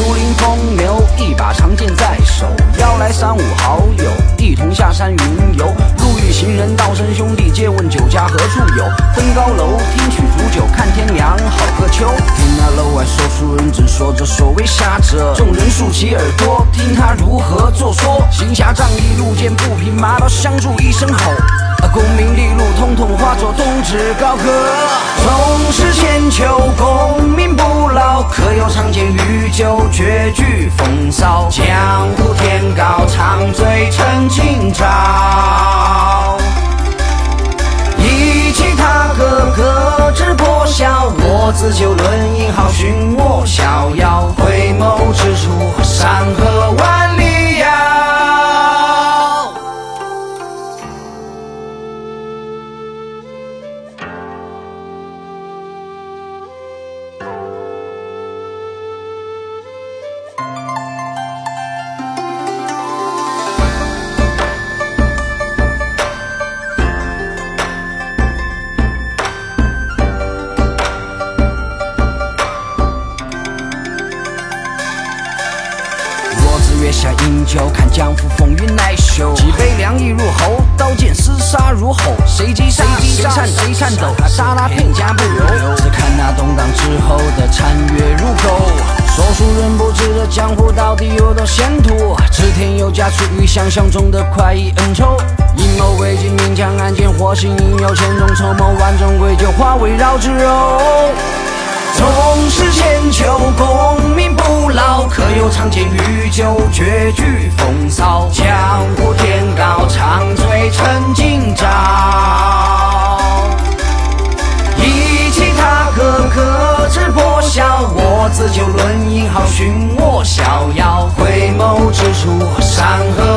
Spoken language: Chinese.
竹林风流，一把长剑在手，邀来三五好友，一同下山云游。路遇行人，道声兄弟，借问酒家何处有？登高楼，听取煮酒，看天凉，好个秋。听那楼外说书人正说着所谓瞎者，众人竖起耳朵，听他如何作说。行侠仗义，路见不平，马刀相助一声吼。功名利禄，统统化作冬至高歌。纵使千秋功酒，绝句风骚。江湖天高，长醉趁今朝。一骑踏歌，歌之破晓。我自酒论英豪，寻我逍遥。回眸之处，山河万月下饮酒，看江湖风云来秀。几杯凉意入喉，刀剑厮杀如吼。谁击杀谁颤谁颤抖，刹那片甲不留。只看那动荡之后的残月如钩。说书人不知这江湖到底有多险途，知天有价，出于想象中的快意恩仇。阴谋诡计，明枪暗箭，火星引诱，千种筹谋，万种诡计，化为绕指柔。纵使千秋功名老，可有长剑与酒，绝句风骚。江湖天高，长醉成今朝。一骑踏歌，可知破晓。我自酒论英豪，寻我逍遥。回眸之处，山河